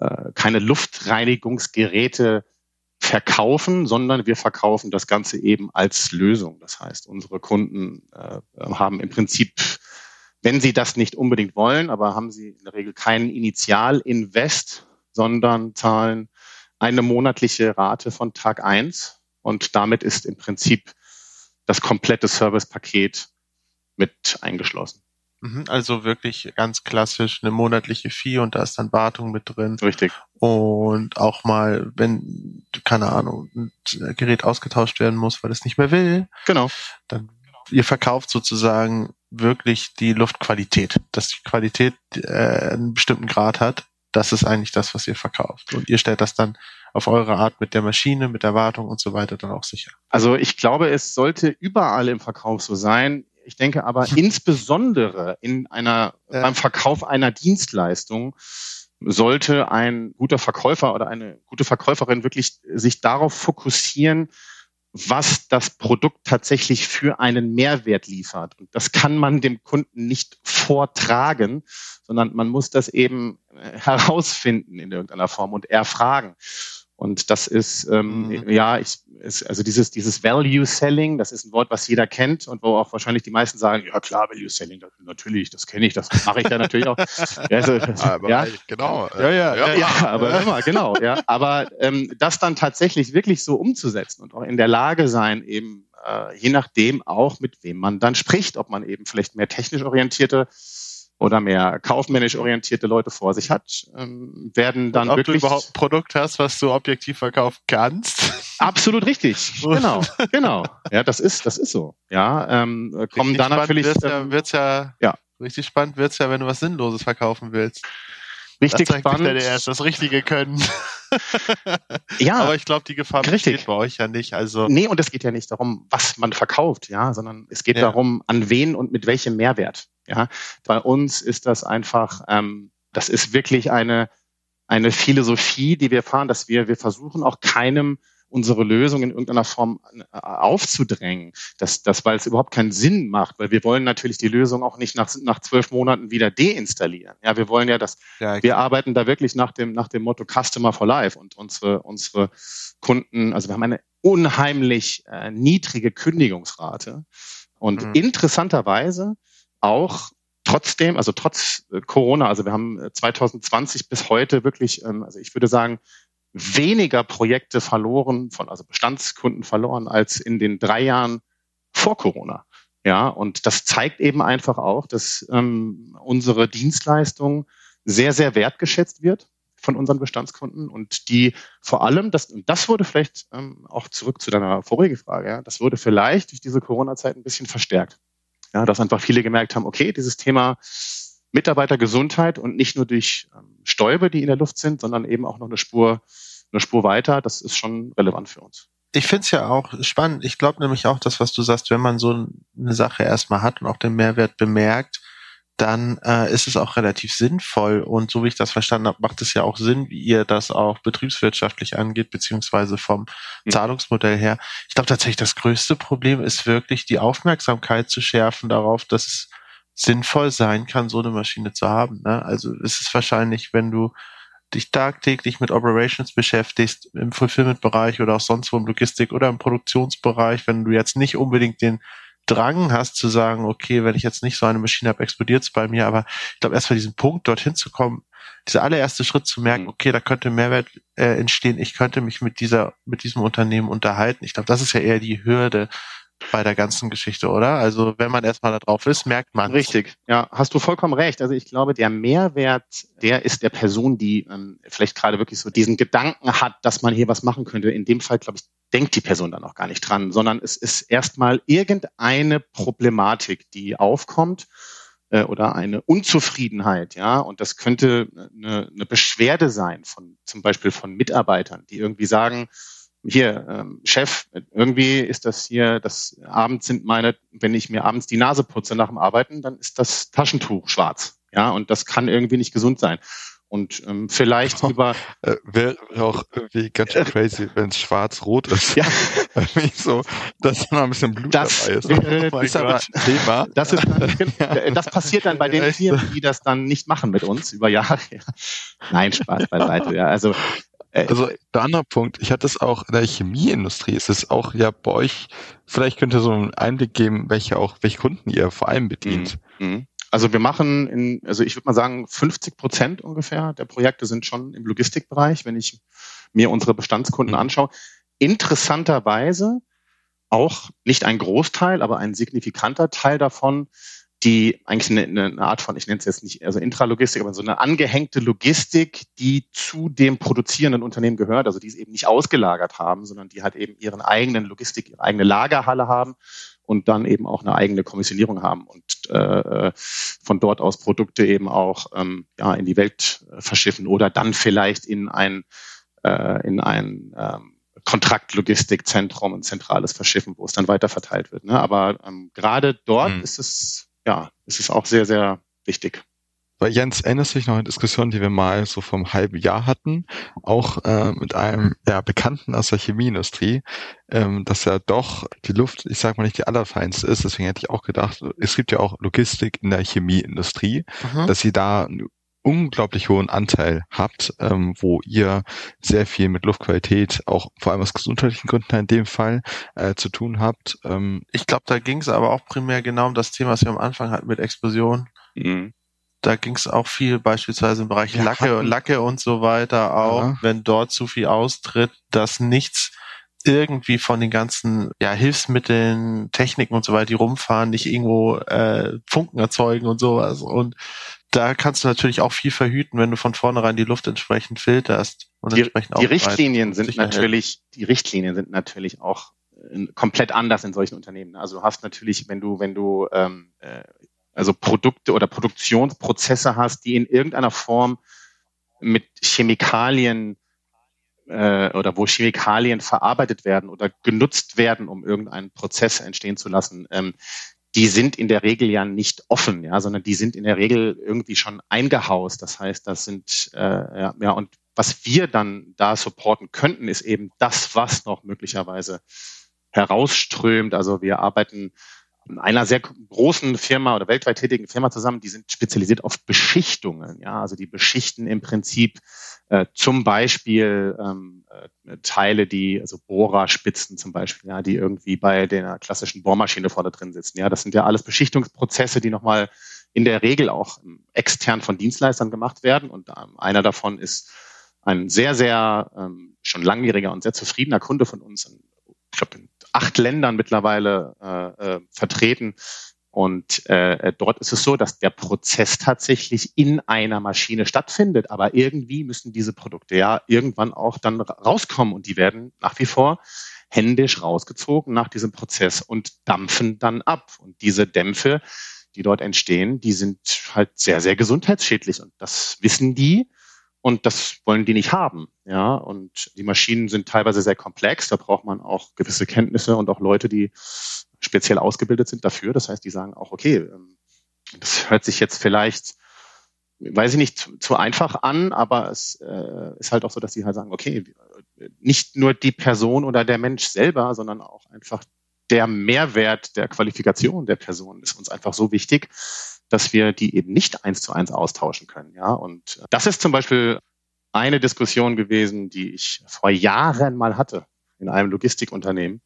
[SPEAKER 2] äh, keine Luftreinigungsgeräte verkaufen, sondern wir verkaufen das Ganze eben als Lösung. Das heißt, unsere Kunden äh, haben im Prinzip, wenn sie das nicht unbedingt wollen, aber haben sie in der Regel keinen Initialinvest, sondern zahlen eine monatliche Rate von Tag eins und damit ist im Prinzip das komplette Servicepaket mit eingeschlossen.
[SPEAKER 1] Mhm, also wirklich ganz klassisch eine monatliche Fee und da ist dann Wartung mit drin.
[SPEAKER 2] Richtig.
[SPEAKER 1] Und auch mal, wenn, keine Ahnung, ein Gerät ausgetauscht werden muss, weil es nicht mehr will.
[SPEAKER 2] Genau.
[SPEAKER 1] Dann ihr verkauft sozusagen wirklich die Luftqualität, dass die Qualität äh, einen bestimmten Grad hat. Das ist eigentlich das, was ihr verkauft. Und ihr stellt das dann auf eure Art mit der Maschine, mit der Wartung und so weiter dann auch sicher.
[SPEAKER 2] Also ich glaube, es sollte überall im Verkauf so sein. Ich denke aber insbesondere in einer, ja. beim Verkauf einer Dienstleistung sollte ein guter Verkäufer oder eine gute Verkäuferin wirklich sich darauf fokussieren, was das Produkt tatsächlich für einen Mehrwert liefert. Und das kann man dem Kunden nicht vortragen, sondern man muss das eben herausfinden in irgendeiner Form und erfragen. Und das ist, ähm, mhm. ja, ich, ist, also dieses, dieses Value Selling, das ist ein Wort, was jeder kennt und wo auch wahrscheinlich die meisten sagen, ja klar, Value Selling, das, natürlich, das kenne ich, das mache ich ja natürlich auch. ja, [laughs] also,
[SPEAKER 3] aber ja, genau.
[SPEAKER 2] Ja, ja, ja, ja, aber immer, genau, ja. Aber ähm, das dann tatsächlich wirklich so umzusetzen und auch in der Lage sein, eben äh, je nachdem auch, mit wem man dann spricht, ob man eben vielleicht mehr technisch orientierte oder mehr kaufmännisch orientierte Leute vor sich hat, ähm, werden dann
[SPEAKER 1] Und ob
[SPEAKER 2] wirklich
[SPEAKER 1] du überhaupt ein Produkt hast, was du objektiv verkaufen kannst. [laughs]
[SPEAKER 2] Absolut richtig. Genau, genau. Ja, das ist, das ist so. Ja, ähm, kommen dann natürlich.
[SPEAKER 1] Wird's ja, wird's ja,
[SPEAKER 2] ja,
[SPEAKER 1] richtig spannend wird's ja, wenn du was Sinnloses verkaufen willst.
[SPEAKER 2] Richtig das spannend.
[SPEAKER 1] Ja erst das Richtige können. [laughs]
[SPEAKER 2] ja.
[SPEAKER 1] Aber ich glaube, die Gefahr
[SPEAKER 2] richtig.
[SPEAKER 1] besteht bei euch ja nicht. Also.
[SPEAKER 2] Nee, und es geht ja nicht darum, was man verkauft, ja, sondern es geht ja. darum, an wen und mit welchem Mehrwert. Ja, bei uns ist das einfach, ähm, das ist wirklich eine, eine Philosophie, die wir fahren, dass wir, wir versuchen auch keinem unsere Lösung in irgendeiner Form äh, aufzudrängen, dass, dass, weil es überhaupt keinen Sinn macht, weil wir wollen natürlich die Lösung auch nicht nach, nach zwölf Monaten wieder deinstallieren. Ja, wir wollen ja, dass ja, wir arbeiten da wirklich nach dem, nach dem Motto Customer for Life und unsere, unsere Kunden, also wir haben eine unheimlich äh, niedrige Kündigungsrate und mhm. interessanterweise auch trotzdem, also trotz äh, Corona, also wir haben 2020 äh, bis heute wirklich, ähm, also ich würde sagen, weniger Projekte verloren, von also Bestandskunden verloren, als in den drei Jahren vor Corona. Ja, und das zeigt eben einfach auch, dass ähm, unsere Dienstleistung sehr, sehr wertgeschätzt wird von unseren Bestandskunden und die vor allem, das, und das wurde vielleicht ähm, auch zurück zu deiner vorigen Frage, ja, das wurde vielleicht durch diese Corona-Zeit ein bisschen verstärkt. Ja, dass einfach viele gemerkt haben, okay, dieses Thema Mitarbeitergesundheit und nicht nur durch ähm, Stäube, die in der Luft sind, sondern eben auch noch eine Spur, eine Spur weiter, das ist schon relevant für uns.
[SPEAKER 1] Ich finde es ja auch spannend. Ich glaube nämlich auch, das, was du sagst, wenn man so eine Sache erstmal hat und auch den Mehrwert bemerkt, dann äh, ist es auch relativ sinnvoll. Und so wie ich das verstanden habe, macht es ja auch Sinn, wie ihr das auch betriebswirtschaftlich angeht, beziehungsweise vom mhm. Zahlungsmodell her. Ich glaube tatsächlich, das größte Problem ist wirklich die Aufmerksamkeit zu schärfen darauf, dass es sinnvoll sein kann, so eine Maschine zu haben. Ne? Also es ist wahrscheinlich, wenn du dich tagtäglich mit Operations beschäftigst, im Fulfillment-Bereich oder auch sonst wo im Logistik oder im Produktionsbereich, wenn du jetzt nicht unbedingt den Drang hast zu sagen, okay, wenn ich jetzt nicht so eine Maschine habe, explodiert es bei mir, aber ich glaube, erst bei diesem Punkt dorthin zu kommen, dieser allererste Schritt zu merken, mhm. okay, da könnte Mehrwert äh, entstehen, ich könnte mich mit dieser, mit diesem Unternehmen unterhalten. Ich glaube, das ist ja eher die Hürde, bei der ganzen Geschichte, oder? Also wenn man erstmal da drauf ist, merkt man.
[SPEAKER 2] Richtig, ja, hast du vollkommen recht. Also ich glaube, der Mehrwert, der ist der Person, die ähm, vielleicht gerade wirklich so diesen Gedanken hat, dass man hier was machen könnte. In dem Fall, glaube ich, denkt die Person dann auch gar nicht dran, sondern es ist erstmal irgendeine Problematik, die aufkommt äh, oder eine Unzufriedenheit, ja. Und das könnte eine, eine Beschwerde sein von zum Beispiel von Mitarbeitern, die irgendwie sagen, hier, ähm, Chef, irgendwie ist das hier, das abends sind meine, wenn ich mir abends die Nase putze nach dem Arbeiten, dann ist das Taschentuch schwarz. Ja, und das kann irgendwie nicht gesund sein. Und ähm, vielleicht oh, über.
[SPEAKER 3] Äh, Wäre auch irgendwie ganz schön crazy, wenn es schwarz-rot ist.
[SPEAKER 2] Ja. [laughs]
[SPEAKER 3] so, dass noch ein bisschen Blut
[SPEAKER 2] das
[SPEAKER 3] dabei ist.
[SPEAKER 2] Wäre, oh ist aber ein Thema. Das, ist, [laughs] das passiert dann bei den Firmen, die das dann nicht machen mit uns über Jahre. [laughs] Nein, Spaß beiseite. Ja. Also
[SPEAKER 3] Äh, also der andere Punkt, ich hatte es auch in der Chemieindustrie, ist es auch ja bei euch, vielleicht könnt ihr so einen Einblick geben, welche auch, welche Kunden ihr vor allem bedient. Mhm.
[SPEAKER 2] Also wir machen in, also ich würde mal sagen, 50 Prozent ungefähr der Projekte sind schon im Logistikbereich, wenn ich mir unsere Bestandskunden mhm. anschaue. Interessanterweise auch nicht ein Großteil, aber ein signifikanter Teil davon die eigentlich eine, eine Art von, ich nenne es jetzt nicht also Intralogistik, aber so eine angehängte Logistik, die zu dem produzierenden Unternehmen gehört, also die es eben nicht ausgelagert haben, sondern die halt eben ihren eigenen Logistik, ihre eigene Lagerhalle haben und dann eben auch eine eigene Kommissionierung haben und äh, von dort aus Produkte eben auch ähm, ja, in die Welt äh, verschiffen oder dann vielleicht in ein, äh, in ein ähm, Kontraktlogistikzentrum, ein zentrales Verschiffen, wo es dann weiter verteilt wird. Ne? Aber ähm, gerade dort mhm. ist es ja, es ist auch sehr, sehr wichtig.
[SPEAKER 3] Weil Jens, erinnerst du dich noch an Diskussion, die wir mal so vom halben Jahr hatten, auch äh, mit einem ja, Bekannten aus der Chemieindustrie, ähm, dass ja doch die Luft, ich sag mal nicht die allerfeinste ist, deswegen hätte ich auch gedacht, es gibt ja auch Logistik in der Chemieindustrie, mhm. dass sie da unglaublich hohen Anteil habt, ähm, wo ihr sehr viel mit Luftqualität, auch vor allem aus gesundheitlichen Gründen in dem Fall, äh, zu tun habt.
[SPEAKER 1] Ähm, ich glaube, da ging es aber auch primär genau um das Thema, was wir am Anfang hatten mit Explosion. Mhm. Da ging es auch viel beispielsweise im Bereich ja, Lacke, hatten, Lacke und so weiter auch, ja. wenn dort zu viel austritt, dass nichts irgendwie von den ganzen ja, Hilfsmitteln, Techniken und so weiter, die rumfahren, nicht irgendwo äh, Funken erzeugen und sowas. Und da kannst du natürlich auch viel verhüten, wenn du von vornherein die Luft entsprechend filterst. Und
[SPEAKER 2] die,
[SPEAKER 1] entsprechend
[SPEAKER 2] die Richtlinien sind natürlich, die Richtlinien sind natürlich auch äh, komplett anders in solchen Unternehmen. Also du hast natürlich, wenn du, wenn du ähm, äh, also Produkte oder Produktionsprozesse hast, die in irgendeiner Form mit Chemikalien äh, oder wo Chemikalien verarbeitet werden oder genutzt werden, um irgendeinen Prozess entstehen zu lassen, ähm, die sind in der Regel ja nicht offen, ja, sondern die sind in der Regel irgendwie schon eingehaust. Das heißt, das sind äh, ja, ja und was wir dann da supporten könnten, ist eben das, was noch möglicherweise herausströmt. Also wir arbeiten einer sehr großen Firma oder weltweit tätigen Firma zusammen, die sind spezialisiert auf Beschichtungen. Ja, also die beschichten im Prinzip äh, zum Beispiel ähm, äh, Teile, die, also Bohrerspitzen zum Beispiel, ja, die irgendwie bei der klassischen Bohrmaschine vorne drin sitzen. Ja, das sind ja alles Beschichtungsprozesse, die nochmal in der Regel auch extern von Dienstleistern gemacht werden. Und ähm, einer davon ist ein sehr, sehr ähm, schon langjähriger und sehr zufriedener Kunde von uns. Ich glaube, in acht Ländern mittlerweile äh, äh, vertreten, und äh, äh, dort ist es so, dass der Prozess tatsächlich in einer Maschine stattfindet, aber irgendwie müssen diese Produkte ja irgendwann auch dann rauskommen. Und die werden nach wie vor händisch rausgezogen nach diesem Prozess und dampfen dann ab. Und diese Dämpfe, die dort entstehen, die sind halt sehr, sehr gesundheitsschädlich. Und das wissen die und das wollen die nicht haben. Ja, und die Maschinen sind teilweise sehr komplex. Da braucht man auch gewisse Kenntnisse und auch Leute, die speziell ausgebildet sind dafür. Das heißt, die sagen auch, okay, ähm, das hört sich jetzt vielleicht, weiß ich nicht, zu, einfach an, aber es äh, ist halt auch so, dass die halt sagen, okay, nicht nur die Person oder der Mensch selber, sondern auch einfach der Mehrwert der Qualifikation der Person ist uns einfach so wichtig, dass wir die eben nicht eins zu eins austauschen können. Ja, und das ist zum Beispiel eine Diskussion gewesen, die ich vor Jahren mal hatte in einem Logistikunternehmen,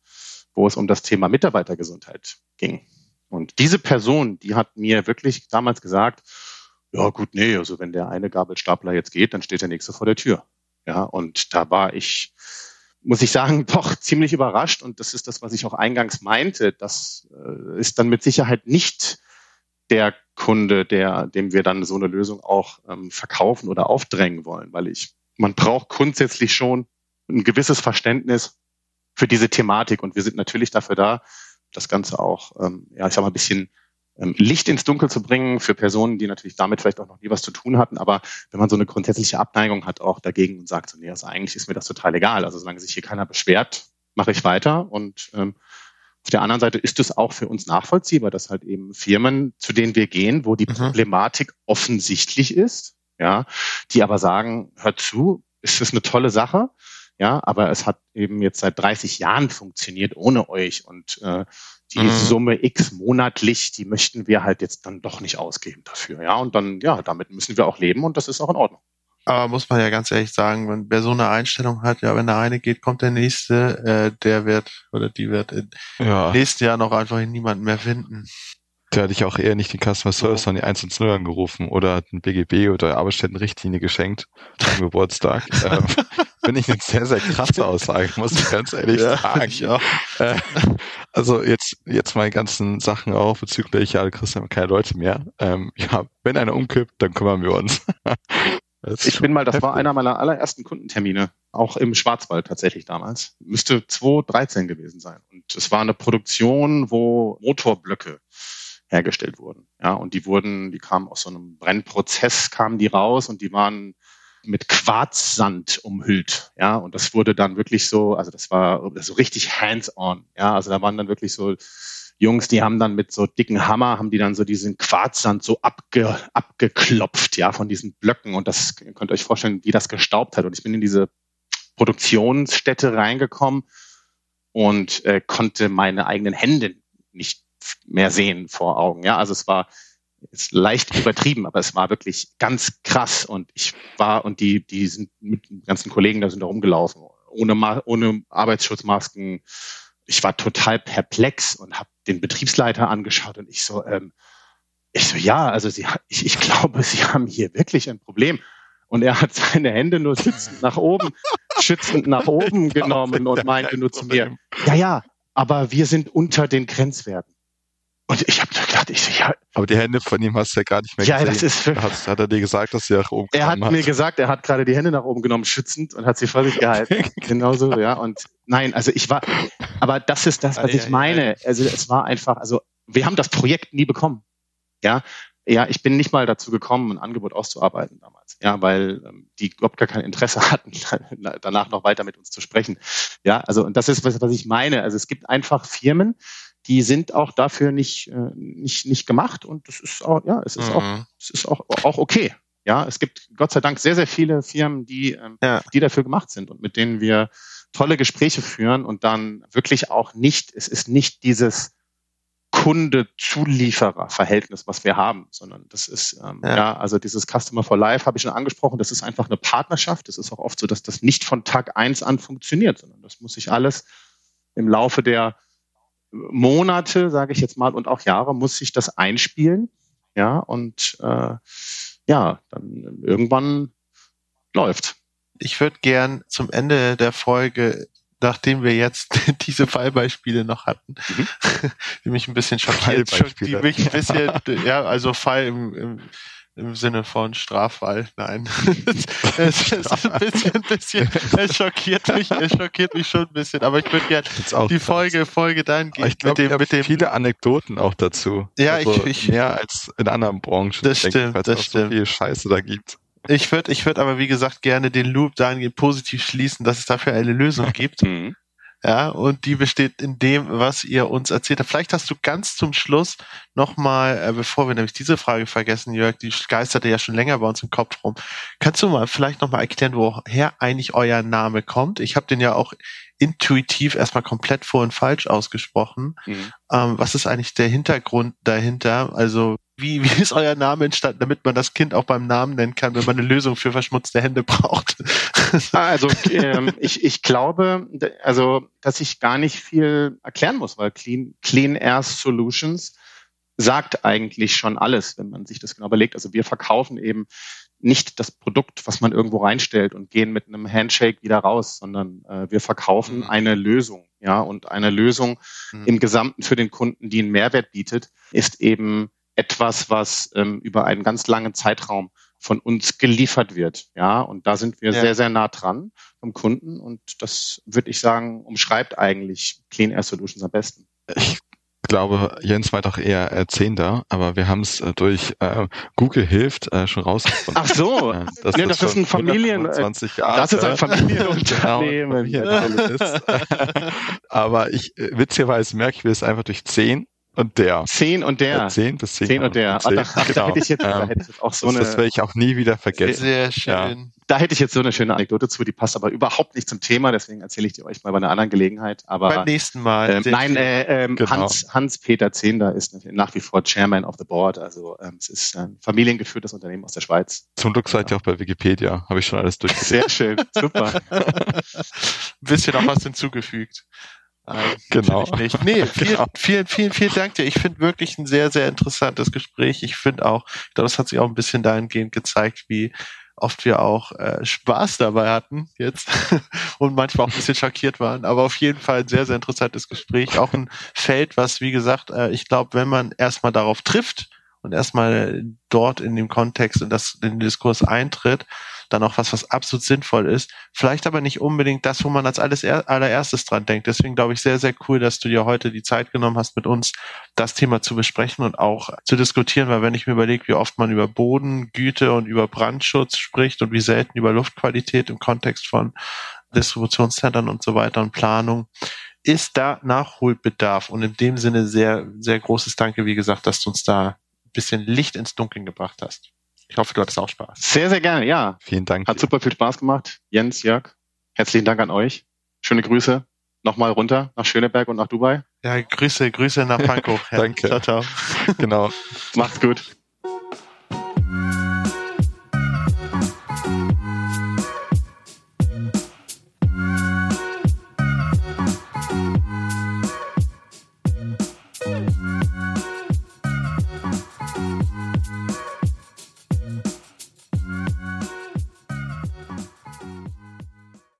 [SPEAKER 2] wo es um das Thema Mitarbeitergesundheit ging. Und diese Person, die hat mir wirklich damals gesagt, ja gut, nee, also wenn der eine Gabelstapler jetzt geht, dann steht der nächste vor der Tür. Ja, und da war ich, muss ich sagen, [laughs] doch ziemlich überrascht. Und das ist das, was ich auch eingangs meinte. Das äh, ist dann mit Sicherheit nicht der Kunde, der, dem wir dann so eine Lösung auch ähm, verkaufen oder aufdrängen wollen, weil ich, man braucht grundsätzlich schon ein gewisses Verständnis für diese Thematik. Und wir sind natürlich dafür da, das Ganze auch, ähm, ja, ich sag mal, ein bisschen ähm, Licht ins Dunkel zu bringen für Personen, die natürlich damit vielleicht auch noch nie was zu tun hatten. Aber wenn man so eine grundsätzliche Abneigung hat auch dagegen und sagt so, nee, also eigentlich ist mir das total egal. Also solange sich hier keiner beschwert, mache ich weiter. Und ähm, auf der anderen Seite ist es auch für uns nachvollziehbar, dass halt eben Firmen, zu denen wir gehen, wo die mhm. Problematik offensichtlich ist, ja, die aber sagen, hört zu, ist das eine tolle Sache, ja, aber es hat eben jetzt seit 30 Jahren funktioniert ohne euch und äh, die mhm. Summe X monatlich, die möchten wir halt jetzt dann doch nicht ausgeben dafür, ja, und dann, ja, damit müssen wir auch leben und das ist auch in Ordnung.
[SPEAKER 1] Aber muss man ja ganz ehrlich sagen, wenn wer so eine Einstellung hat, ja, wenn der eine geht, kommt der nächste, äh, der wird oder die wird im
[SPEAKER 3] Ja,
[SPEAKER 1] nächsten Jahr noch einfach niemanden mehr finden.
[SPEAKER 3] da hätte ich auch eher nicht den Customer Service, sondern die 110 angerufen oder den BGB oder Arbeitsstättenrichtlinie geschenkt zum Geburtstag. [laughs] ähm, Finde ich eine sehr, sehr krasse Aussage, muss ich ganz ehrlich sagen.
[SPEAKER 1] ich auch.
[SPEAKER 3] Äh, also jetzt, jetzt die ganzen Sachen auch bezüglich, ja, Christian, keine Leute mehr. Ähm, ja, wenn einer umkippt, dann kümmern wir uns. Das
[SPEAKER 2] Ich bin mal, das war
[SPEAKER 3] heftig.
[SPEAKER 2] einer meiner allerersten Kundentermine, auch im Schwarzwald tatsächlich damals. Müsste 2013 gewesen sein. Und es war eine Produktion, wo Motorblöcke hergestellt wurden. Ja, und die wurden, die kamen aus so einem Brennprozess, kamen die raus und die waren mit Quarzsand umhüllt. Ja, und das wurde dann wirklich so, also das war so richtig hands-on. Ja, also da waren dann wirklich so Jungs, die haben dann mit so dicken Hammer, haben die dann so diesen Quarzsand so abge, abgeklopft, ja, von diesen Blöcken. Und das ihr könnt euch vorstellen, wie das gestaubt hat. Und ich bin in diese Produktionsstätte reingekommen und äh, konnte meine eigenen Hände nicht mehr sehen vor Augen. Ja, also es war ist leicht übertrieben, aber es war wirklich ganz krass. Und ich war, und die, die sind mit den ganzen Kollegen da sind da rumgelaufen, ohne, ohne Arbeitsschutzmasken. Ich war total perplex und habe den Betriebsleiter angeschaut und ich so, ähm, ich so, ja, also sie, ich, ich glaube, sie haben hier wirklich ein Problem. Und er hat seine Hände nur [laughs] schützend nach oben, schützend nach oben genommen und meinte nur zu mir, ja, ja, aber wir sind unter den Grenzwerten. Und ich habe gedacht, ich so, ja,
[SPEAKER 3] Aber die Hände von ihm hast du ja gar nicht mehr
[SPEAKER 2] ja,
[SPEAKER 3] gesehen.
[SPEAKER 2] das ist für,
[SPEAKER 3] hat, hat er dir gesagt, dass sie nach oben
[SPEAKER 2] er hat mir gesagt, er hat gerade die Hände nach oben genommen, schützend und hat sie vor sich gehalten. [laughs] Genauso, ja. Und nein, also ich war, aber das ist das, was
[SPEAKER 1] Ei,
[SPEAKER 2] ich
[SPEAKER 1] ei,
[SPEAKER 2] meine. Also es war einfach, also wir haben das Projekt nie bekommen. Ja, ja, ich bin nicht mal dazu gekommen, ein Angebot auszuarbeiten damals. Ja, weil ähm, die überhaupt gar kein Interesse [laughs] hatten, danach noch weiter mit uns zu sprechen. Ja, also und das ist was, was ich meine. Also es gibt einfach Firmen, die sind auch dafür nicht äh, nicht nicht gemacht und das ist auch ja, es ist auch
[SPEAKER 1] Mhm.
[SPEAKER 2] es ist auch auch okay. Ja, es gibt Gott sei Dank sehr sehr viele Firmen, die ähm,
[SPEAKER 1] Ja.
[SPEAKER 2] die dafür gemacht sind und mit denen wir tolle Gespräche führen und dann wirklich auch nicht, es ist nicht dieses Kunde-Zulieferer-Verhältnis, was wir haben, sondern das ist, ähm,
[SPEAKER 1] Ja.
[SPEAKER 2] ja. also dieses Customer for Life habe ich schon angesprochen, das ist einfach eine Partnerschaft. Es ist auch oft so, dass das nicht von Tag eins an funktioniert, sondern das muss sich alles im Laufe der Monate, sage ich jetzt mal, und auch Jahre, muss sich das einspielen. Ja, und äh, ja, dann irgendwann läuft.
[SPEAKER 1] Ich würde gern zum Ende der Folge, nachdem wir jetzt [laughs] diese Fallbeispiele noch hatten,
[SPEAKER 2] Mhm. [laughs]
[SPEAKER 1] die mich ein bisschen schockiert, die mich ein bisschen, [laughs] ja, also Fall im, im, im Sinne von Straffall, nein. [laughs] [laughs] es ist ein bisschen, ein bisschen, es schockiert mich, es schockiert mich schon ein bisschen, aber ich würde gerne die Folge, Folge dann
[SPEAKER 3] Aber ich glaube,
[SPEAKER 1] mit mit dem,
[SPEAKER 3] viele Anekdoten auch dazu.
[SPEAKER 1] Ja,
[SPEAKER 3] also
[SPEAKER 1] ich- ich-
[SPEAKER 3] mehr als in anderen Branchen.
[SPEAKER 1] Das
[SPEAKER 3] denke
[SPEAKER 1] stimmt, das
[SPEAKER 3] auch
[SPEAKER 1] stimmt.
[SPEAKER 3] so viel Scheiße da gibt.
[SPEAKER 1] ich würde, ich würde aber wie gesagt gerne den Loop dahingehend positiv schließen, dass es dafür eine Lösung [laughs] gibt.
[SPEAKER 2] Mhm.
[SPEAKER 1] Ja, und die besteht in dem, was ihr uns erzählt habt. Vielleicht hast du ganz zum Schluss nochmal, äh, bevor wir nämlich diese Frage vergessen, Jörg, die geisterte ja schon länger bei uns im Kopf rum. Kannst du mal vielleicht nochmal erklären, woher eigentlich euer Name kommt? Ich habe den ja auch intuitiv erstmal komplett vor und falsch ausgesprochen.
[SPEAKER 2] Mhm.
[SPEAKER 1] Ähm, was ist eigentlich der Hintergrund dahinter? Also wie, wie ist euer Name entstanden, damit man das Kind auch beim Namen nennen kann, wenn man eine Lösung für verschmutzte Hände braucht?
[SPEAKER 2] Ah, Also ähm, ich, ich glaube, also dass ich gar nicht viel erklären muss, weil Clean, Clean Air Solutions sagt eigentlich schon alles, wenn man sich das genau überlegt. Also wir verkaufen eben nicht das Produkt, was man irgendwo reinstellt und gehen mit einem Handshake wieder raus, sondern äh, wir verkaufen
[SPEAKER 1] Mhm.
[SPEAKER 2] eine Lösung, ja, und eine Lösung
[SPEAKER 1] Mhm.
[SPEAKER 2] im Gesamten für den Kunden, die einen Mehrwert bietet, ist eben etwas, was ähm, über einen ganz langen Zeitraum von uns geliefert wird. Ja, und da sind wir
[SPEAKER 1] Ja.
[SPEAKER 2] sehr, sehr nah dran vom Kunden. Und das würde ich sagen, umschreibt eigentlich Clean Air Solutions am besten.
[SPEAKER 3] Ich glaube, Jens meint auch eher äh, Zehnter, aber wir haben es äh, durch äh, Google hilft äh, schon rausgefunden.
[SPEAKER 2] Ach so,
[SPEAKER 3] Äh,
[SPEAKER 2] nee, das ist ein Familien-
[SPEAKER 3] 125 Jahre
[SPEAKER 2] das ist ein
[SPEAKER 3] genau,
[SPEAKER 2] Familienunternehmen.
[SPEAKER 3] Familienunternehmen ist. [laughs] aber ich, äh, witzigerweise merke ich mir es einfach durch 10 und der.
[SPEAKER 2] Zehn und der.
[SPEAKER 3] Zehn bis zehn.
[SPEAKER 2] Zehn und der.
[SPEAKER 3] Zehn.
[SPEAKER 2] Ach, da,
[SPEAKER 3] genau.
[SPEAKER 2] da, hätte ich jetzt, da
[SPEAKER 3] Ähm,
[SPEAKER 2] hätte ich jetzt auch so
[SPEAKER 3] das,
[SPEAKER 2] eine,
[SPEAKER 3] das werde ich auch nie wieder vergessen.
[SPEAKER 1] Sehr schön.
[SPEAKER 3] Ja.
[SPEAKER 2] da hätte ich jetzt so eine schöne Anekdote zu, die passt aber überhaupt nicht zum Thema, deswegen erzähle ich die euch mal bei einer anderen Gelegenheit. Aber
[SPEAKER 1] Beim nächsten Mal.
[SPEAKER 2] ähm, nein, äh, ähm,
[SPEAKER 3] Genau.
[SPEAKER 2] Hans, Hans-Peter Zehnder ist nach wie vor Chairman of the Board. Also ähm, es ist ein familiengeführtes Unternehmen aus der Schweiz.
[SPEAKER 3] Zum Glück seid ihr auch bei Wikipedia. Habe ich schon alles durchgesehen.
[SPEAKER 2] Sehr schön, super. [laughs]
[SPEAKER 1] ein bisschen noch was hinzugefügt. Nein,
[SPEAKER 3] Genau.
[SPEAKER 1] Nicht. Nee, [laughs] vielen,
[SPEAKER 3] Genau.
[SPEAKER 1] vielen, vielen, vielen Dank dir. Ich finde wirklich ein sehr, sehr interessantes Gespräch. Ich finde auch, ich glaube, das hat sich auch ein bisschen dahingehend gezeigt, wie oft wir auch äh, Spaß dabei hatten jetzt [laughs] und manchmal auch ein bisschen schockiert waren. Aber auf jeden Fall ein sehr, sehr interessantes Gespräch. Auch ein Feld, was, wie gesagt, äh, ich glaube, wenn man erstmal darauf trifft und erstmal dort in dem Kontext und das in den Diskurs eintritt, dann auch was, was absolut sinnvoll ist. Vielleicht aber nicht unbedingt das, wo man als alles er, allererstes dran denkt. Deswegen glaube ich sehr, sehr cool, dass du dir heute die Zeit genommen hast, mit uns das Thema zu besprechen und auch zu diskutieren, weil wenn ich mir überlege, wie oft man über Bodengüte und über Brandschutz spricht und wie selten über Luftqualität im Kontext von Distributionszentren und so weiter und Planung, ist da Nachholbedarf. Und in dem Sinne sehr, sehr großes Danke, wie gesagt, dass du uns da bisschen Licht ins Dunkeln gebracht hast. Ich hoffe, du hattest auch Spaß.
[SPEAKER 2] Sehr, sehr gerne, ja.
[SPEAKER 3] Vielen Dank.
[SPEAKER 2] Hat super viel Spaß gemacht. Jens, Jörg, herzlichen Dank an euch. Schöne Grüße. Nochmal runter nach Schöneberg und nach Dubai.
[SPEAKER 1] Ja, Grüße, Grüße nach Pankow. [laughs]
[SPEAKER 3] Danke.
[SPEAKER 1] Ciao, ciao.
[SPEAKER 3] Genau.
[SPEAKER 2] Macht's gut.